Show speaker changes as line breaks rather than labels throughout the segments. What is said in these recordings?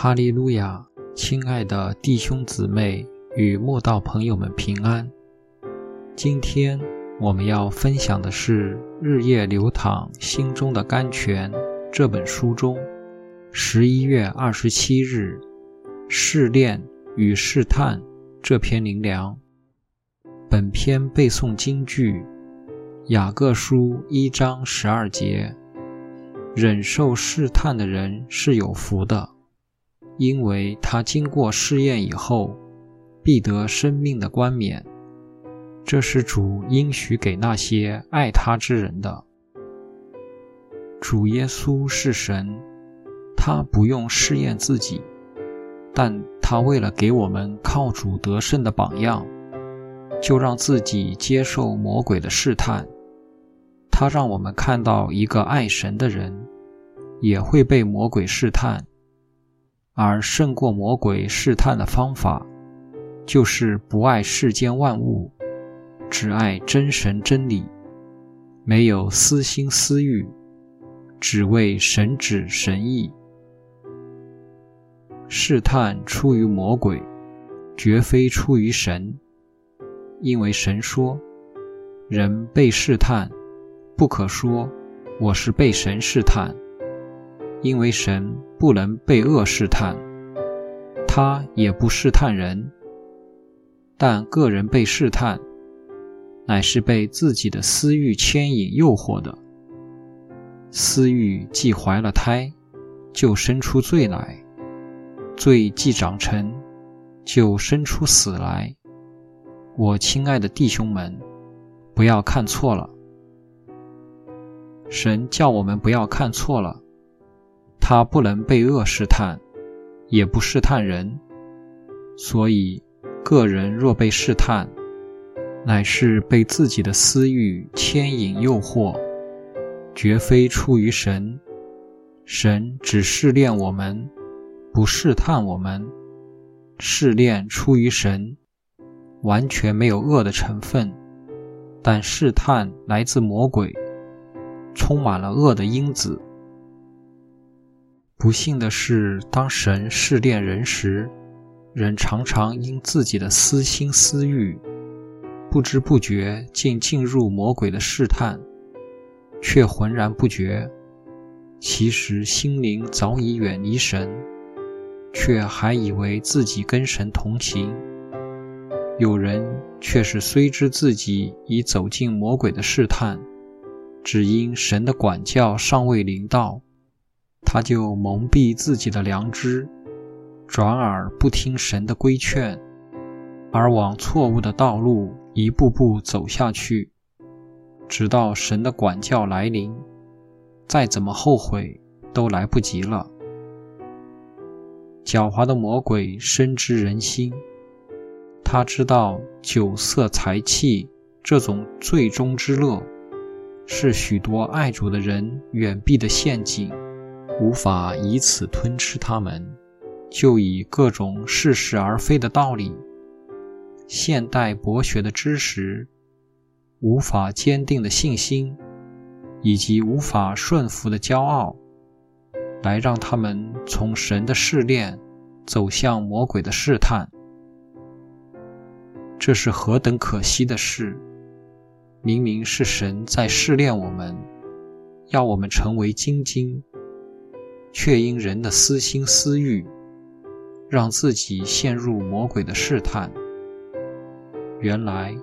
哈利路亚！亲爱的弟兄姊妹与慕道朋友们平安。今天我们要分享的是《日夜流淌心中的甘泉》这本书中十一月二十七日“试炼与试探”这篇灵粮。本篇背诵京剧雅各书一章十二节：“忍受试探的人是有福的。”因为他经过试验以后，必得生命的冠冕。这是主应许给那些爱他之人的。主耶稣是神，他不用试验自己，但他为了给我们靠主得胜的榜样，就让自己接受魔鬼的试探。他让我们看到一个爱神的人，也会被魔鬼试探。而胜过魔鬼试探的方法，就是不爱世间万物，只爱真神真理，没有私心私欲，只为神旨神意。试探出于魔鬼，绝非出于神，因为神说：“人被试探，不可说我是被神试探。”因为神不能被恶试探，他也不试探人，但个人被试探，乃是被自己的私欲牵引诱惑的。私欲既怀了胎，就生出罪来；罪既长成，就生出死来。我亲爱的弟兄们，不要看错了。神叫我们不要看错了。他不能被恶试探，也不试探人，所以个人若被试探，乃是被自己的私欲牵引诱惑，绝非出于神。神只试炼我们，不试探我们。试炼出于神，完全没有恶的成分，但试探来自魔鬼，充满了恶的因子。不幸的是，当神试炼人时，人常常因自己的私心私欲，不知不觉竟进入魔鬼的试探，却浑然不觉。其实心灵早已远离神，却还以为自己跟神同行。有人却是虽知自己已走进魔鬼的试探，只因神的管教尚未临到。他就蒙蔽自己的良知，转而不听神的规劝，而往错误的道路一步步走下去，直到神的管教来临，再怎么后悔都来不及了。狡猾的魔鬼深知人心，他知道酒色财气这种最终之乐，是许多爱主的人远避的陷阱。无法以此吞吃他们，就以各种似是而非的道理、现代博学的知识、无法坚定的信心，以及无法顺服的骄傲，来让他们从神的试炼走向魔鬼的试探。这是何等可惜的事！明明是神在试炼我们，要我们成为精晶。却因人的私心私欲，让自己陷入魔鬼的试探。原来，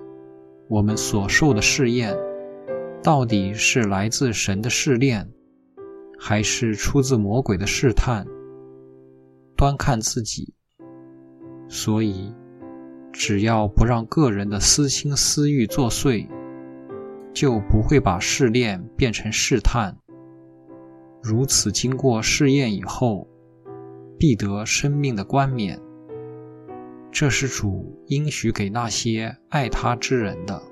我们所受的试验，到底是来自神的试炼，还是出自魔鬼的试探？端看自己。所以，只要不让个人的私心私欲作祟，就不会把试炼变成试探。如此经过试验以后，必得生命的冠冕。这是主应许给那些爱他之人的。